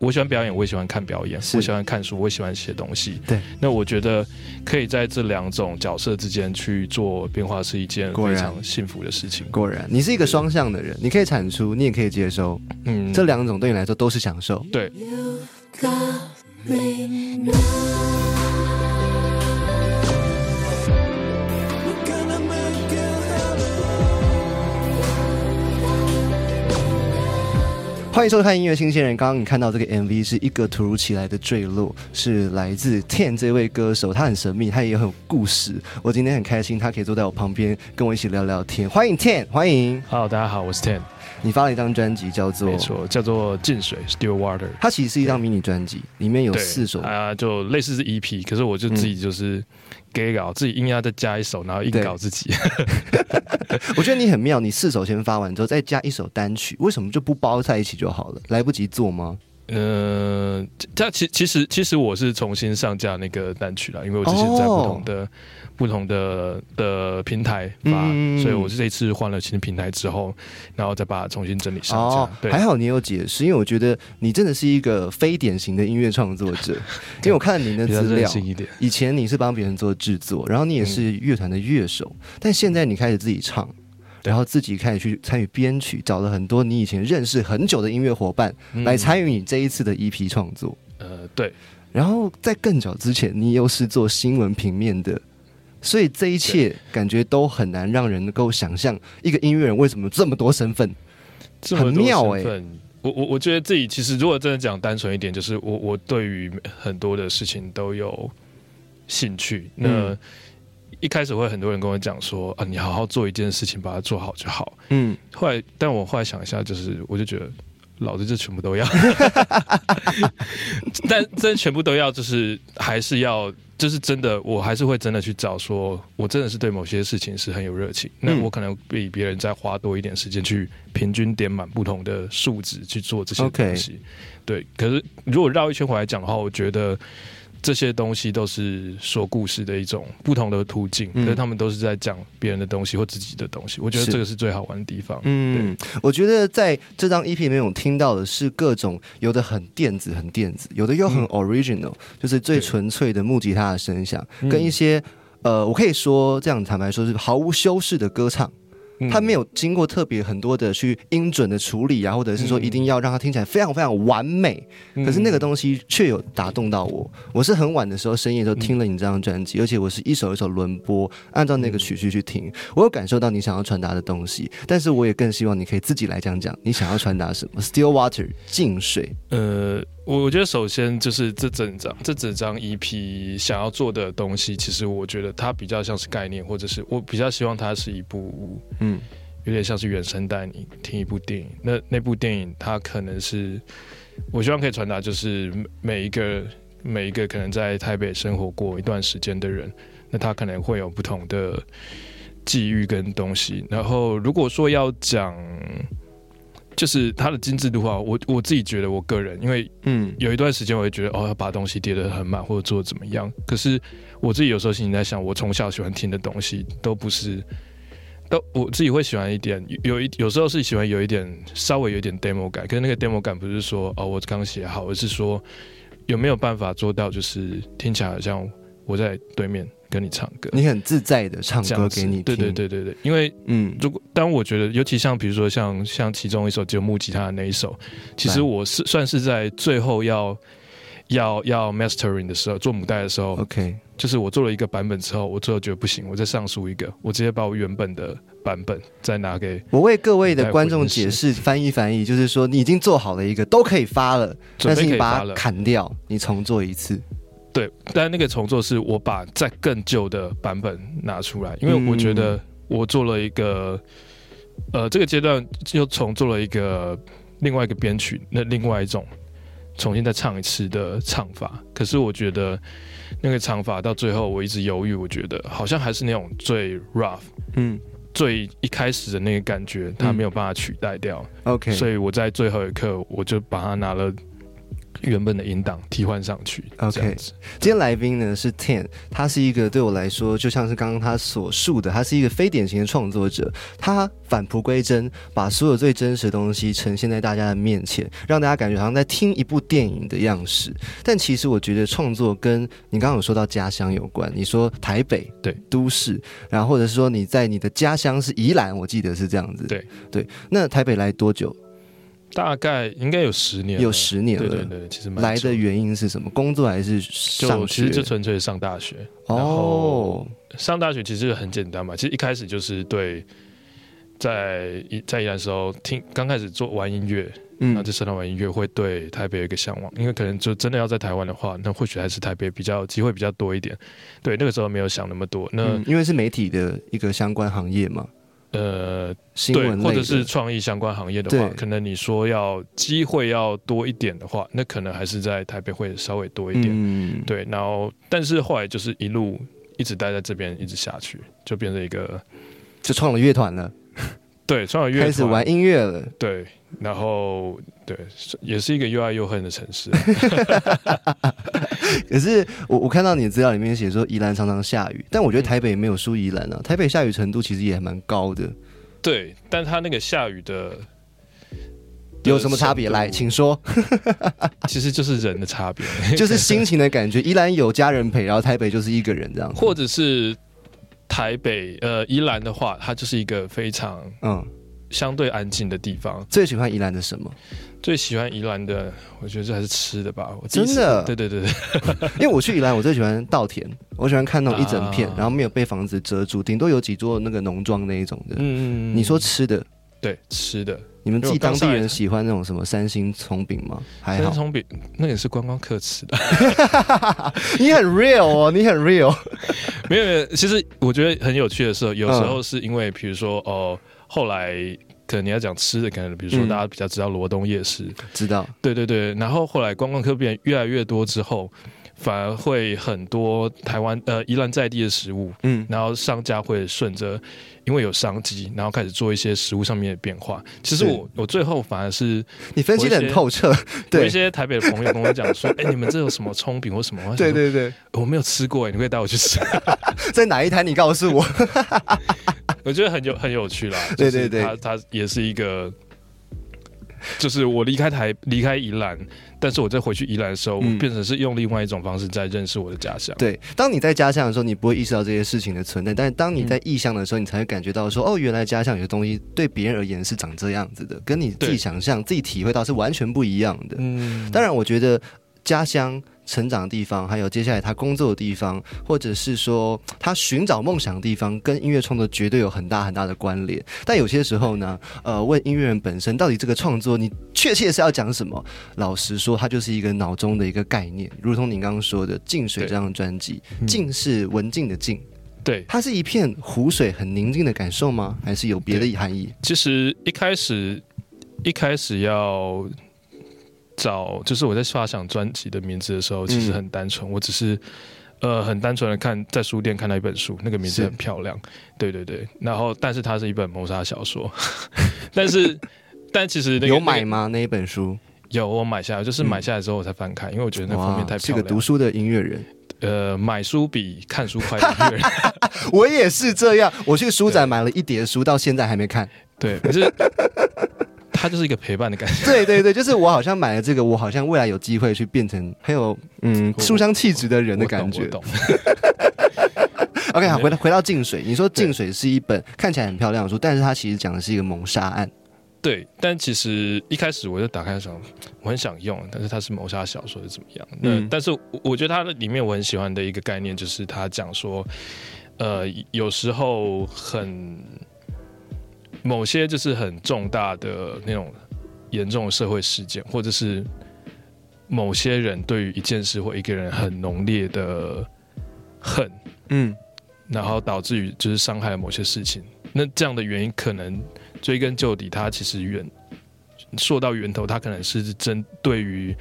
我喜欢表演，我也喜欢看表演，我喜欢看书，我也喜欢写东西。对，那我觉得可以在这两种角色之间去做变化，是一件非常幸福的事情。果然，你是一个双向的人，你可以产出，你也可以接收，嗯，这两种对你来说都是享受。对，got me now. 欢迎收看音乐新鲜人。刚刚你看到这个 MV 是一个突如其来的坠落，是来自 Ten 这位歌手，他很神秘，他也很有故事。我今天很开心，他可以坐在我旁边跟我一起聊聊天。欢迎 Ten，欢迎 Hello，大家好，我是 Ten，你发了一张专辑叫做没，错，叫做《进水 Still Water》。它其实是一张迷你专辑，里面有四首。啊、就类似是 EP，可是我就自己就是给稿，自己硬要再加一首，然后硬对搞自己。我觉得你很妙，你四首先发完之后再加一首单曲，为什么就不包在一起就好了？来不及做吗？呃，这其其实其实我是重新上架那个单曲了，因为我之前在不同的、不同的的平台发，嗯所以我是这一次换了新平台之后，然后再把它重新整理上架。对，哦还好你有解释，因为我觉得你真的是一个非典型的音乐创作者，因为我看了你的 资料。以前你是帮别人做制作，然后你也是乐团的乐手，但现在你开始自己唱，对然后自己开始去参与编曲，找了很多你以前认识很久的音乐伙伴、嗯来参与你这一次的 EP 创作。呃，对，然后在更早之前，你又是做新闻平面的，所以这一切感觉都很难让人能够想象一个音乐人为什么有这么多身份。这么多很妙欸我我我觉得自己其实如果真的讲单纯一点，就是我我对于很多的事情都有兴趣。那、嗯一开始会很多人跟我讲说啊，你好好做一件事情，把它做好就好。嗯，后来，但我后来想一下，就是我就觉得，老子这全部都要，但真全部都要，就是还是要，就是真的，我还是会真的去找说，我真的是对某些事情是很有热情，那嗯我可能比别人再花多一点时间去平均点满不同的数值去做这些东西。对，可是如果绕一圈回来讲的话，我觉得。这些东西都是说故事的一种不同的途径，嗯可是他们都是在讲别人的东西或自己的东西。我觉得是这个是最好玩的地方。嗯，我觉得在这张 EP 里面，我听到的是各种有的很电子，很电子，有的又很嗯 original，、就是最对纯粹的木吉他的声响，嗯跟一些呃，我可以说这样坦白说是毫无修饰的歌唱。嗯它没有经过特别很多的去音准的处理啊，或者是说嗯一定要让它听起来非常非常完美。嗯可是那个东西却有打动到我。我是很晚的时候深夜都听了你这张专辑，而且我是一首一首轮播，按照那个曲序去听。我有感受到你想要传达的东西，但是我也更希望你可以自己来讲讲你想要传达什么。Still Water 静水，呃，我我觉得首先就是这整张这整张 EP 想要做的东西，其实我觉得它比较像是概念，或者是我比较希望它是一部嗯有点像是原声带，你听一部电影。那那部电影它可能是我希望可以传达，就是每每一个每一个可能在台北生活过一段时间的人，那他可能会有不同的际遇跟东西。然后如果说要讲。就是它的精致度啊，我我自己觉得，我个人因为嗯有一段时间，我会觉得哦，要把东西叠得很满，或者做得怎么样。可是我自己有时候心里在想，我从小喜欢听的东西都不是，都我自己会喜欢一点，有一有时候是喜欢有一点稍微有一点 demo 感。可是那个 demo 感不是说哦我刚写好，而是说有没有办法做到，就是听起来好像我在对面跟你唱歌，你很自在的唱歌给你听。对对，对对对，因为嗯如果当我觉得，尤其像比如说像像其中一首只有木吉他的那一首，其实我是算是在最后要要要 mastering 的时候做母带的时候，，OK，就是我做了一个版本之后，我最后觉得不行，我再上诉一个，我直接把我原本的版本再拿给我为各位的观众解释翻译翻译，就是说你已经做好了一个都可以发了，但是你把它。砍掉，你重做一次。对，但那个重做是我把在更旧的版本拿出来，因为我觉嗯得我做了一个，呃，这个阶段又重做了一个另外一个编曲，那另外一种重新再唱一次的唱法。可是我觉得那个唱法到最后我一直犹豫，我觉得好像还是那种最 rough、嗯最一开始的那个感觉，它没有办法取代掉。，OK，所以我在最后一刻我就把它拿了原本的音档替换上去 OK 今天来宾呢是 Ten，他是一个对我来说，就像是刚刚他所述的，他是一个非典型的创作者。他返璞归真，把所有最真实的东西呈现在大家的面前，让大家感觉好像在听一部电影的样式。但其实我觉得创作跟你刚刚有说到家乡有关，你说台北对都市，然后或者是说你在你的家乡是宜兰，我记得是这样子。对对，那台北来多久？大概应该有十年，有十年了。对对对，其实来的原因是什么？工作还是上就其学？实就纯粹上大学，然哦后，上大学其实很简单嘛，其实一开始就是对。在一在宜兰的时候，听刚开始做玩音乐，然后嗯在社团玩音乐，会对台北有一个向往，因为可能就真的要在台湾的话，那或许还是台北比较机会比较多一点。对，那个时候没有想那么多。那、嗯，因为是媒体的一个相关行业嘛，呃，对，新闻或者是创意相关行业的话，可能你说要机会要多一点的话，那可能还是在台北会稍微多一点。嗯，对，然后但是后来就是一路一直待在这边，一直下去，就变成一个就创了乐团了，对创了乐团。开始玩音乐了。对，然后对，也是一个又爱又恨的城市。可是我我看到你的资料里面写说宜兰常常下雨，但我觉得台北没有输宜兰啊，台北下雨程度其实也还蛮高的，对，但它那个下雨的有什么差别？来，请说，其实就是人的差别，就是心情的感觉。宜兰有家人陪，然后台北就是一个人这样。或者是台北呃宜兰的话，它就是一个非常嗯，相对安静的地方。最喜欢宜兰的什么？最喜欢宜兰的，我觉得这还是吃的吧。我真的对对对对，因为我去宜兰，我最喜欢稻田，我喜欢看那种一整片，啊然后没有被房子遮住，顶多有几座那个农庄那一种的。嗯嗯你说吃的，对吃的，你们自己当地人喜欢那种什么三星葱饼吗？还好，三葱饼那也是观光客吃的。你很 real 哦，你很 real。没有没有，其实我觉得很有趣的是，有时候是因为比如说哦、后来可能你要讲吃的，可能比如说嗯大家比较知道罗东夜市，知道，对对对，然后后来观光客变越来越多之后，反而会很多台湾呃宜兰在地的食物，嗯，然后商家会顺着，因为有商机，然后开始做一些食物上面的变化。其实我我最后反而是你分析的很透彻。有对一些台北的朋友跟我讲说，哎、你们这有什么葱饼或什么？对对对，我没有吃过，哎，你可以带我去吃。在哪一摊？你告诉我。我觉得很有很有趣啦。对就是对对它它也是一个，就是我离开台离开宜兰，但是我再回去宜兰的时候，嗯我变成是用另外一种方式在认识我的家乡。对，当你在家乡的时候，你不会意识到这些事情的存在，但是当你在异乡的时候，你才会感觉到说，哦，原来家乡有些东西对别人而言是长这样子的，跟你自己想象、自己体会到是完全不一样的。嗯，当然，我觉得家乡成长的地方，还有接下来他工作的地方，或者是说他寻找梦想的地方，跟音乐创作绝对有很大很大的关联。但有些时候呢，呃，问音乐人本身到底这个创作你确切是要讲什么？老实说，它就是一个脑中的一个概念，如同您刚刚说的《静水》这张专辑，嗯静是文静的静，对，它是一片湖水很宁静的感受吗？还是有别的含义？其实一开始一开始要找，就是我在发想专辑的名字的时候，其实很单纯，我只是。呃，很单纯的看在书店看到一本书，那个名字很漂亮，对对对。然后，但是它是一本谋杀小说，但是，但其实那个有买吗？那一本书？有，我买下来，就是买下来之后我才翻开，因为我觉得那封面太漂亮。是个读书的音乐人。呃，买书比看书快的音乐人，我也是这样，我去书展买了一叠书，到现在还没看。对，可是它就是一个陪伴的感觉。对对对，就是我好像买了这个，我好像未来有机会去变成很有嗯我书香气质的人的感觉。懂。OK，好，回到回到静水，你说静水是一本看起来很漂亮的书，但是它其实讲的是一个谋杀案。对，但其实一开始我就打开想，我很想用，但是它是谋杀小说是怎么样？那、嗯但是我我觉得它的里面我很喜欢的一个概念就是它讲说，呃，有时候很某些就是很重大的那种严重的社会事件，或者是某些人对于一件事或一个人很浓烈的恨，嗯然后导致于就是伤害了某些事情。那这样的原因可能追根究底，它其实源说到源头，它可能是针对于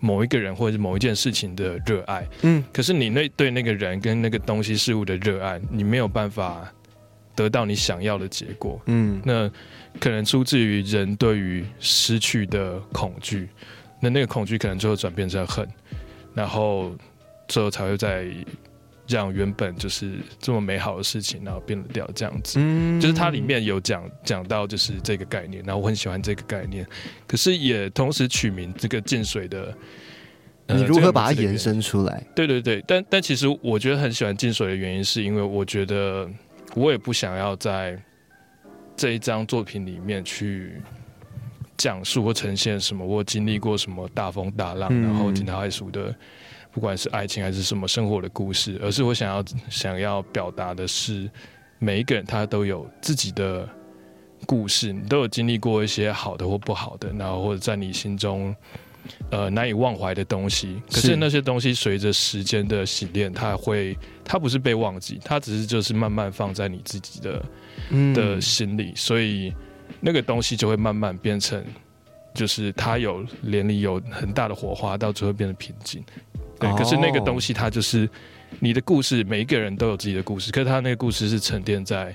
某一个人或者是某一件事情的热爱。嗯可是你那对那个人跟那个东西事物的热爱，你没有办法得到你想要的结果。嗯那可能出自于人对于失去的恐惧，那那个恐惧可能最后转变成恨，然后最后才会在让原本就是这么美好的事情，然后变得掉这样子。嗯就是它里面有讲讲到就是这个概念，然后我很喜欢这个概念，可是也同时取名这个进水的。呃你如何把它延？伸出来？对对对，但但其实我觉得很喜欢进水的原因，是因为我觉得我也不想要在这一张作品里面去讲述或呈现什么我经历过什么大风大浪，嗯然后井岛爱熟的不管是爱情还是什么生活的故事，而是我想要想要表达的是每一个人他都有自己的故事，你都有经历过一些好的或不好的，然后或者在你心中。呃，难以忘怀的东西，可是是。那些东西随着时间的洗练，它会，它不是被忘记，它只是就是慢慢放在你自己的嗯。的心里，所以那个东西就会慢慢变成，就是它有连里有很大的火花，到最后变得平静。对，哦可是那个东西它就是你的故事，每一个人都有自己的故事，可是他那个故事是沉淀在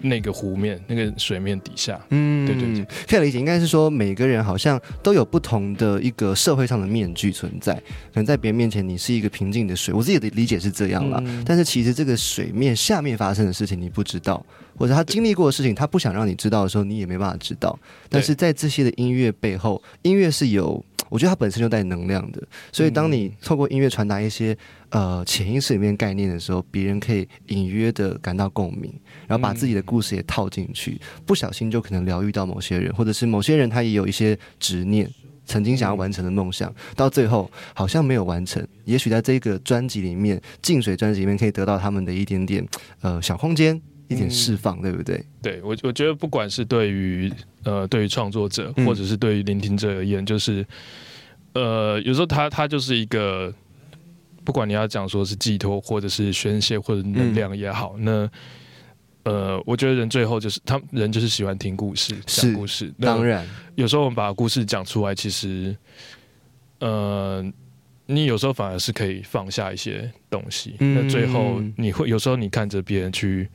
那个湖面、那个水面底下。嗯对对对，可以理解，应该是说每个人好像都有不同的一个社会上的面具存在，可能在别人面前你是一个平静的水，我自己的理解是这样啦。嗯但是其实这个水面下面发生的事情你不知道，或者他经历过的事情，他不想让你知道的时候，你也没办法知道。但是在这些的音乐背后，音乐是有，我觉得它本身就带能量的，所以当你透过音乐传达一些呃潜意识里面概念的时候，别人可以隐约的感到共鸣，然后把自己的故事也套进去，不小心就可能疗愈到某些人，或者是某些人他也有一些执念。曾经想要完成的梦想，到最后好像没有完成。也许在这个专辑里面，净水专辑里面可以得到他们的一点点呃小空间，一点释放，对不对？对我，我觉得不管是对于呃对于创作者，嗯或者是对于聆听者而言，就是呃有时候他他就是一个，不管你要讲说是寄托，或者是宣泄，或者能量也好，那呃我觉得人最后就是他人就是喜欢听故事，讲故事。当然，有时候我们把故事讲出来，其实呃。你有时候反而是可以放下一些东西，嗯那最后你会有时候你看着别人去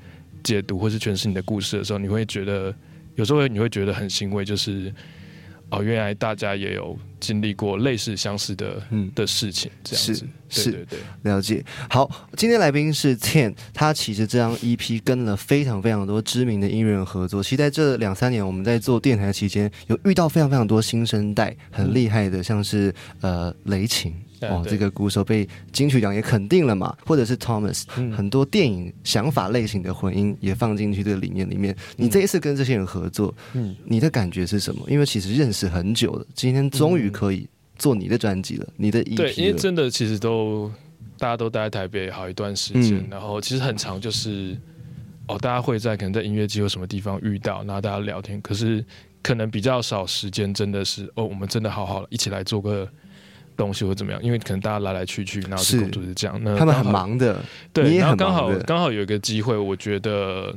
解读或是诠释你的故事的时候，你会觉得有时候你会觉得很欣慰，就是哦，原来大家也有经历过类似相似的嗯，的事情，这样子。是对对对，了解。好，今天来宾是 Ten，他其实这张 EP 跟了非常非常多知名的音乐人合作。其实在这两三年，我们在做电台期间，有遇到非常非常多新生代很厉害的，像是呃雷琴。哦，这个鼓手被金曲奖也肯定了嘛，或者是 Thomas，、嗯很多电影想法类型的混音也放进去这个理念里面。你这一次跟这些人合作，嗯，你的感觉是什么？因为其实认识很久了，今天终于可以做你的专辑了，你的 EP 对，因为真的其实都大家都待在台北好一段时间，嗯然后其实很长就是哦，大家会在可能在音乐季或什么地方遇到，然后大家聊天，可是可能比较少时间，真的是哦，我们真的好好一起来做个。东西或怎么样？因为可能大家来来去去，然后工作是这样。那他们很忙的，你对，也然后刚好刚好有一个机会，我觉得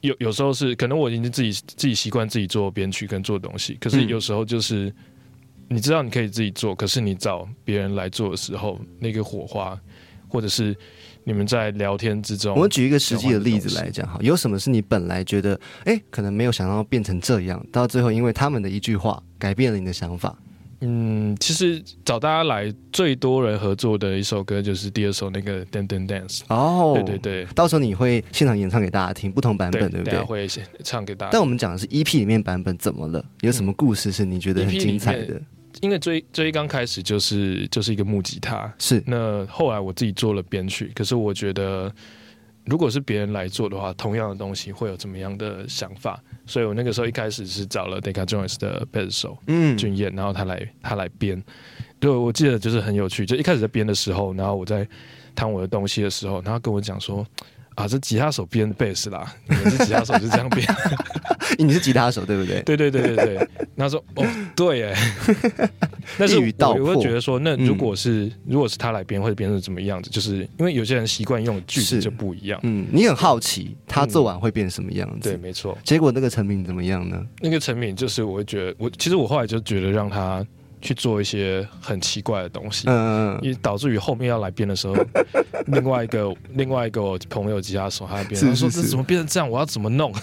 有有时候是可能我已经自己自己习惯自己做编曲跟做东西，可是嗯有时候就是、你知道你可以自己做，可是你找别人来做的时候，那个火花或者是你们在聊天之中，我们举一个实际的例子来讲哈，有什么是你本来觉得哎可能没有想到变成这样，到最后因为他们的一句话改变了你的想法？嗯，其实找大家来最多人合作的一首歌就是第二首那个《Dan Dan Dance》，哦，对对对到时候你会现场演唱给大家听不同版本，对不对？会先唱给大家。但我们讲的是 EP 里面版本怎么了？有什么故事是你觉得很精彩里的？因为最最刚开始就是就是一个木吉他，是那后来我自己做了编曲，可是我觉得如果是别人来做的话，同样的东西会有怎么样的想法？所以我那个时候一开始是找了 Decca Jones 的贝斯手嗯俊彦，然后他来他来编。对，我记得就是很有趣，就一开始在编的时候，然后我在弹我的东西的时候，然跟我讲说。啊，这吉他手编的贝斯啦，你们是吉他手就这样编，你是吉他手对不对？对对对对对。然后 说哦，对哎，但是我我会觉得说，那嗯如果是、如果是他来编，或者编成怎么样子，就是因为有些人习惯用的句是子就不一样。嗯，你很好奇他做完会变什么样子？对，没错。结果那个成品怎么样呢？那个成品就是我会觉得，我其实我后来就觉得让他去做一些很奇怪的东西，嗯，也导致于后面要来编的时候，另外一个另外一个我朋友吉他手他在编，说这怎么变成这样？我要怎么弄？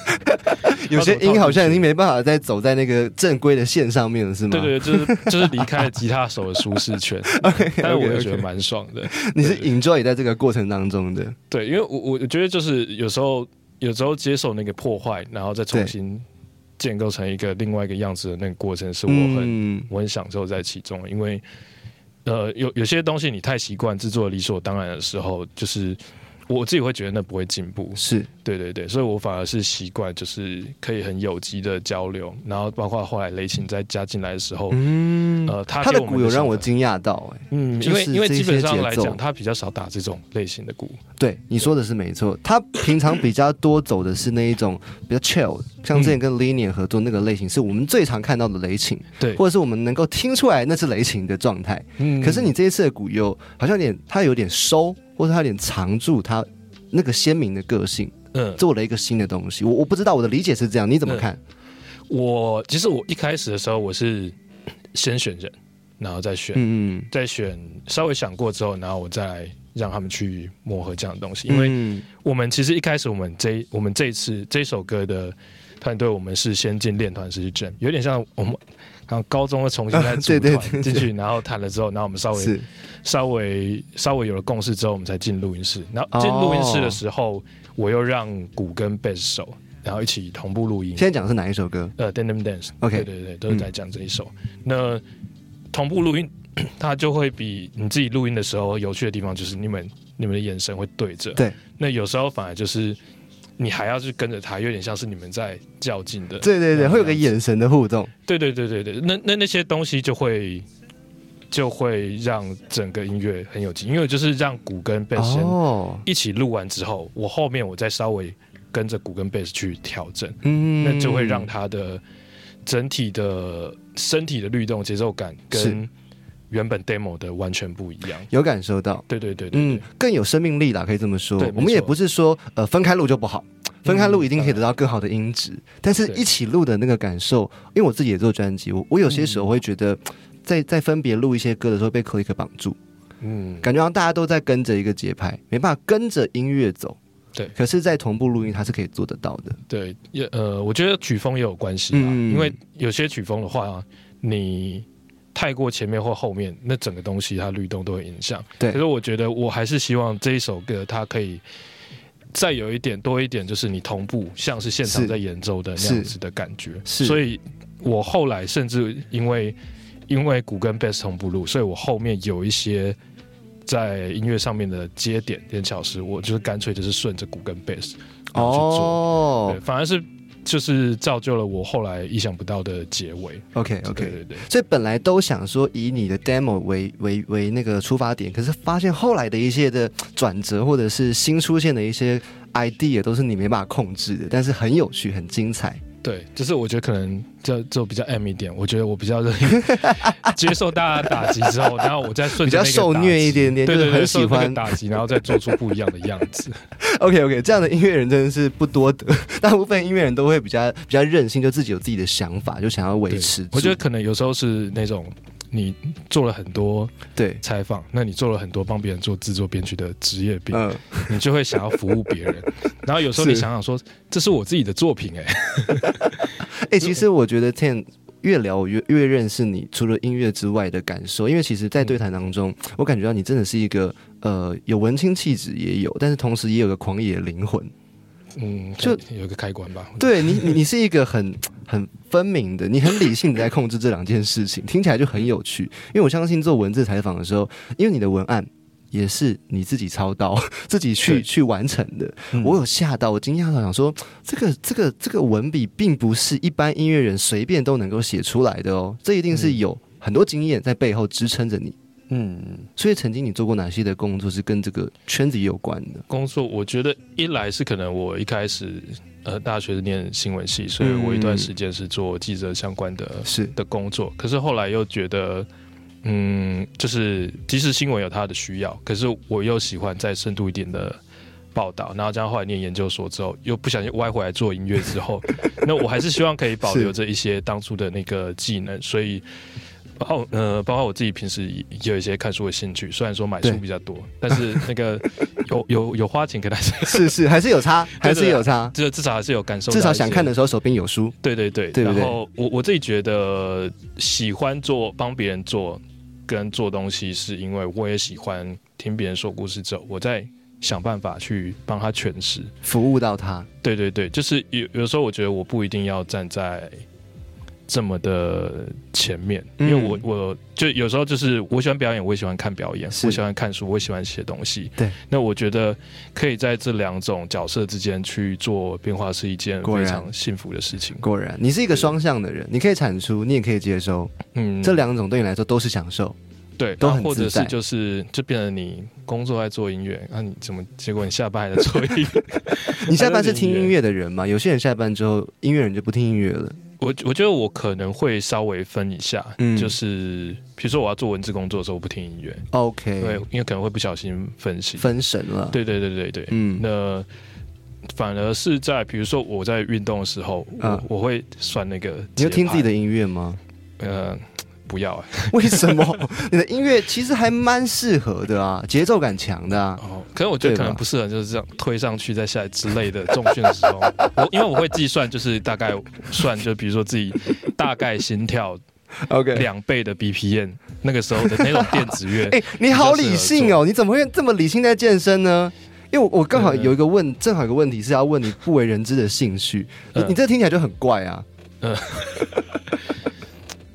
有些音好像已经没办法再走在那个正规的线上面了，是吗？对对，就是就是离开了吉他手的舒适圈，但是我又觉得蛮爽的。你是 enjoy 在这个过程当中的，对，因为我我我觉得就是有时候有时候接受那个破坏，然后再重新建构成一个另外一个样子的那个过程，是我很、嗯我很享受在其中，因为呃有有些东西你太习惯制作理所当然的时候，就是我自己会觉得那不会进步。是。对对对，所以我反而是习惯就是可以很有机的交流，然后包括后来雷琴再加进来的时候，嗯，呃，他他的给我们鼓有让我惊讶到，哎，嗯，因为因为这基本上来讲，他比较少打这种类型的鼓。对你说的是没错，他平常比较多走的是那一种比较 chill，像之前跟 Linear 合作那个类型，是我们最常看到的雷琴，对，或者是我们能够听出来那是雷琴的状态。嗯。可是你这一次的鼓又好像有点，它有点收，或者他有点藏住他那个鲜明的个性，嗯，做了一个新的东西。我我不知道我的理解是这样，你怎么看？我其实我一开始的时候我是先选人，然后再选，嗯嗯，再选稍微想过之后，然后我再来让他们去磨合这样的东西。因为嗯我们其实一开始我们这我们这一次这首歌的团队，我们是先进练团是正，有点像我们。然后高中又重新再组团 进去，然后谈了之后，然后我们稍微稍微稍微有了共识之后，我们才进录音室。然后进录音室的时候，我又让鼓跟贝斯手，然后一起同步录音。现在讲的是哪一首歌？呃 d e n i m Dance，OK 对对对，都是在讲这一首。那同步录音，它就会比你自己录音的时候有趣的地方，就是你们你们的眼神会对着。对，那有时候反而就是你还要去跟着他，有点像是你们在较劲的。对对对，会有个眼神的互动。对对对对对，那那那些东西就会就会让整个音乐很有劲，因为就是让鼓跟贝斯一起录完之后，我后面我再稍微跟着鼓跟贝斯去调整。嗯那就会让他的整体的身体的律动节奏感跟原本 demo 的完全不一样。有感受到。对对对对嗯，，更有生命力啦，可以这么说。我们也不是说呃分开录就不好，分开录一定可以得到更好的音质，但是一起录的那个感受，因为我自己也做专辑，我我有些时候会觉得，在在分别录一些歌的时候被 click 绑住，嗯，感觉好像大家都在跟着一个节拍，没办法跟着音乐走。对。可是，在同步录音，它是可以做得到的。对，也呃，我觉得曲风也有关系啦，嗯。因为有些曲风的话，你太过前面或后面，那整个东西它律动都会影响。对可是我觉得我还是希望这一首歌它可以。再有一点多一点，就是你同步，像是现场在演奏的那样子的感觉。是所以我后来甚至因为因为鼓跟贝斯同步录，所以我后面有一些在音乐上面的接点点巧思，我就是干脆就是顺着鼓跟贝斯。哦对，反而是就是造就了我后来意想不到的结尾。，OK OK，对对，所以本来都想说以你的 demo 为为为那个出发点，可是发现后来的一些的转折，或者是新出现的一些 idea，都是你没办法控制的，但是很有趣、很精彩。对，就是我觉得可能就就比较 M 一点，我觉得我比较容易 接受大家的打击之后，然后我再顺比较受虐一点点，对对对，很喜欢。打击，然后再做出不一样的样子。OK OK，这样的音乐人真的是不多得，大部分音乐人都会比较比较任性，就自己有自己的想法，就想要维持。我觉得可能有时候是那种你做了很多对，采访，那你做了很多帮别人做制作编曲的职业病，嗯，你就会想要服务别人。然后有时候你想想说，这是我自己的作品哎、哎、其实我觉得 Ten 越聊我越越认识你，除了音乐之外的感受，因为其实，在对谈当中，我感觉到你真的是一个呃有文青气质也有，但是同时也有个狂野的灵魂。嗯，就就有一个开关吧。对你，你你是一个很很分明的，你很理性的在控制这两件事情，听起来就很有趣。因为我相信做文字采访的时候，因为你的文案也是你自己操刀、自己去去完成的，嗯我有吓到，我惊讶到想说，这个这个这个文笔并不是一般音乐人随便都能够写出来的哦，这一定是嗯有很多经验在背后支撑着你。嗯，所以曾经你做过哪些的工作是跟这个圈子也有关的？工作我觉得一来是可能我一开始呃大学是念新闻系，所以我一段时间是做记者相关的是的工作，可是后来又觉得。嗯，就是即使新闻有它的需要，可是我又喜欢再深度一点的报道，然后这样后来念研究所之后，又不小心歪回来做音乐之后，那我还是希望可以保留着一些当初的那个技能，所以包括呃，包括我自己平时也有一些看书的兴趣，虽然说买书比较多，但是那个 有有有花钱给大家，是是，还是有差，还是有差。这至少还是有感受至，少想看的时候手边有书，对对对，对对然后我我自己觉得喜欢做帮别人做跟做东西，是因为我也喜欢听别人说故事之后，我在想办法去帮他诠释。服务到他。对对对，就是有有时候我觉得我不一定要站在这么的前面，因为我嗯我就有时候就是我喜欢表演，我也喜欢看表演，是我喜欢看书，我也喜欢写东西。对，那我觉得可以在这两种角色之间去做变化，是一件非常幸福的事情。果然，你是一个双向的人，你可以产出，你也可以接收，嗯，这两种对你来说都是享受。对，都很自在是就是就变成你工作在做音乐，那、你怎么结果你下班还在做音乐？你下班是听音乐的人吗？有些人下班之后，音乐人就不听音乐了。我我觉得我可能会稍微分一下，嗯就是比如说我要做文字工作的时候，我不听音乐，OK，因为可能会不小心分心。分神了。，对对对对对，嗯，那反而是在比如说我在运动的时候，我、嗯我会算那个，你有听自己的，音乐吗？呃，不要啊，为什么？你的音乐其实还蛮适合的啊，节奏感强的啊。哦，可是我觉得可能不适合，就是这样推上去再下来之类的重训的时候，我 因为我会计算，就是大概算，就比如说自己大概心跳 OK，两倍的 BPM，那个时候的那种电子乐，哎、你好理性哦，你怎么会这么理性在健身呢？因为我我刚好有一个问，正好有个问题是要问你不为人知的兴趣，你这听起来就很怪啊。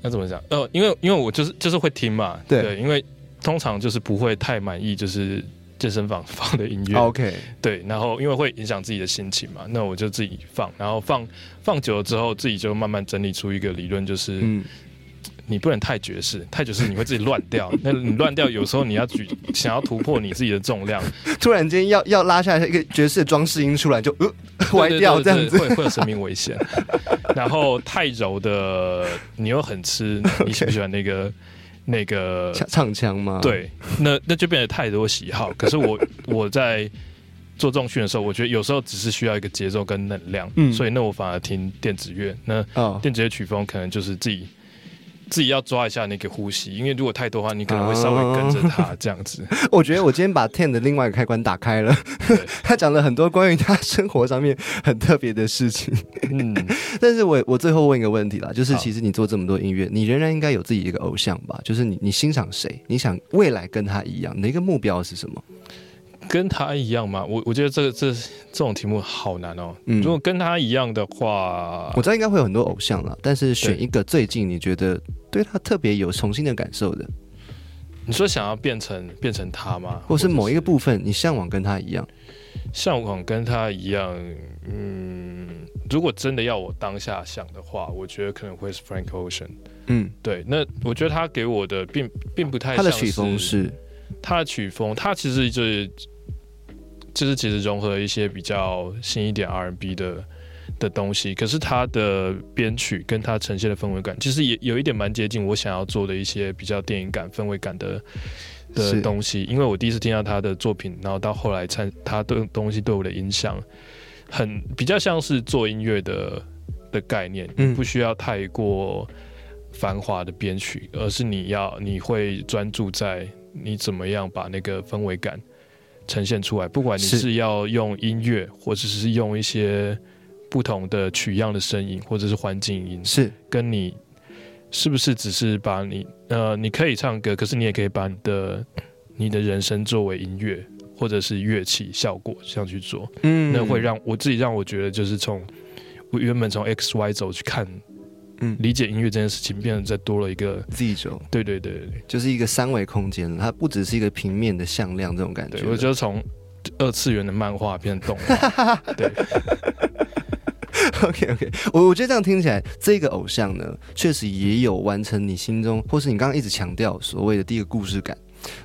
那怎么讲？呃，因为因为我就是就是会听嘛，对。因为通常就是不会太满意，就是健身房放的音乐，OK，对，然后因为会影响自己的心情嘛，那我就自己放，然后放放久了之后，自己就慢慢整理出一个理论，就是嗯，你不能太爵士，太爵士你会自己乱掉，那你乱掉，有时候你要举想要突破你自己的重量，突然间要要拉下来一个爵士的装饰音出来就，呃歪掉这样子。会会有生命危险。然后太柔的，你又很吃，你喜不喜欢那个 那个？唱唱腔吗？，对，那那就变得太多喜好。可是我我在做重训的时候，我觉得有时候只是需要一个节奏跟能量，嗯所以那我反而听电子乐。那哦，电子乐曲风可能就是自己自己要抓一下那个呼吸，因为如果太多的话，你可能会稍微跟着他这样子。我觉得我今天把 Ten 的另外一个开关打开了，他讲了很多关于他生活上面很特别的事情。嗯，但是我我最后问一个问题啦，就是其实你做这么多音乐，你仍然应该有自己一个偶像吧？就是你你欣赏谁？你想未来跟他一样，你的一个目标是什么？跟他一样吗？我我觉得这个这这种题目好难哦。嗯如果跟他一样的话我，知道应该会有很多偶像了，但是选一个最近你觉得对他特别有重新的感受的，你说想要变成变成他吗？或是某一个部部分你向往跟他一样？向往跟他一样，嗯，如果真的要我当下想的话，我觉得可能会是 Frank Ocean。嗯，对，那我觉得他给我的并并不太像他的曲风是他的曲风，他其实就是就是其实融合一些比较新一点 R&B 的的东西，可是他的编曲跟他呈现的氛围感，其实也有一点蛮接近我想要做的一些比较电影感、氛围感的的东西。因为我第一次听到他的作品，然后到后来参他的东西对我的影响，很比较像是做音乐的的概念，嗯不需要太过繁华的编曲，而是你要你会专注在你怎么样把那个氛围感呈现出来，不管你是。是要用音乐，或者是用一些不同的取样的声音，或者是环境音，是。跟你是不是只是把你呃，你可以唱歌，可是你也可以把你的你的人生作为音乐或者是乐器效果这样去做，嗯。那会让我自己让我觉得就是从我原本从 X Y 轴去看，嗯。理解音乐这件事情，变得再多了一个，Z 轴，对对对对。就是一个三维空间，它不只是一个平面的向量这种感觉。对，。我就从二次元的漫画变成动画，对，OK OK，我我觉得这样听起来，这个偶像呢，确实也有完成你心中，或是你刚刚一直强调所谓的第一个故事感，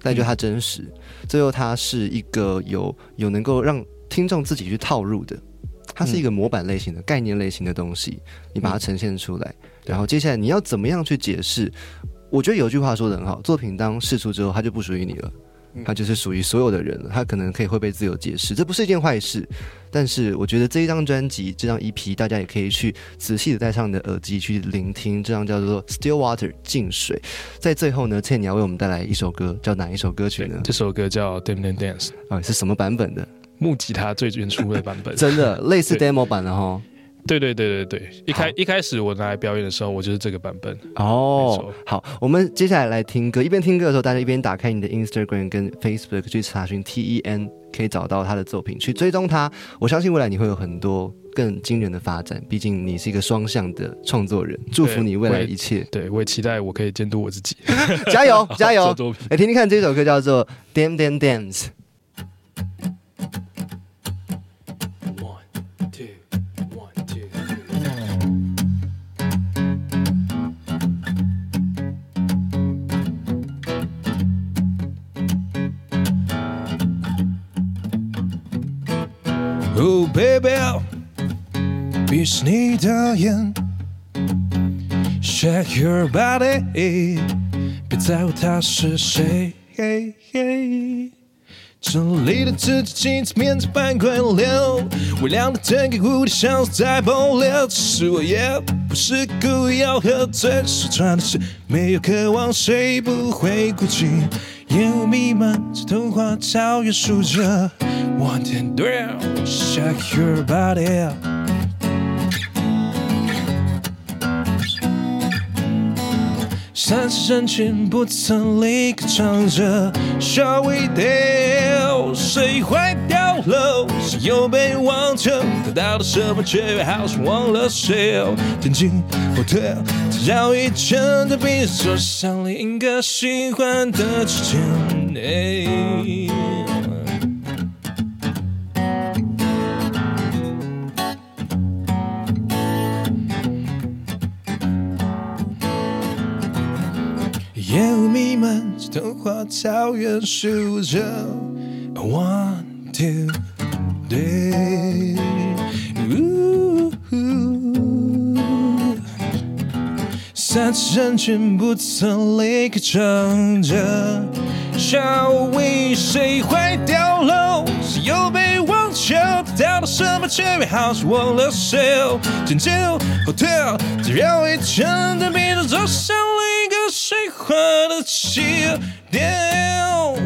但就它真实，最后它是一个有有能够让听众自己去套入的，它是一个模板类型的、概念类型的东西，你把它呈现出来，然后接下来你要怎么样去解释？我觉得有句话说的很好，作品当释出之后，它就不属于你了。它就是属于所有的人了，它可能可以会被自由解释，这不是一件坏事。但是我觉得这一张专辑，这张 EP，大家也可以去仔细的戴上你的耳机去聆听，这张叫做《Still Water》静水。在最后呢，倩你要为我们带来一首歌，叫哪一首歌曲呢？这首歌叫《Dim Dim Dance》，啊，是什么版本的？木吉他最原初的版本。真的类似 demo 版的哈。对对对对对，一开一开始我拿来表演的时候，我就是这个版本。哦，好，我们接下来来听歌。一边听歌的时候，大家一边打开你的 Instagram 跟 Facebook 去查询 T E N，可以找到他的作品，去追踪他。我相信未来你会有很多更惊人的发展，毕竟你是一个双向的创作人。祝福你未来一切，对，我也期待我可以监督我自己。加油 加油做！作品。来听听看，这首歌叫做《Damn Damn Dance》。baby，闭上你的眼，Shake your body，别在乎他是谁。这里的自己镜子面子半块脸，微亮的灯给蝴蝶像是在爆裂。只是我也不是故意要喝醉，说穿的是没有渴望，谁不会哭泣？烟雾弥漫这童话超越数着，One two three，shake your body。三十人群不曾离开，唱着 Shall we deal？谁坏掉了？谁又被忘却？得到了什么，却好像忘了谁？天津 hotel，只要一圈的比说向另一个喜欢的之间。弥漫着童话草原，数着 one two three，呜三次人群不曾离开，唱着 Shall we？谁坏掉了？谁又被忘却？到了什么，却好像忘了谁？渐渐 hotel，只要一圈的比着走向另一个水花的起点。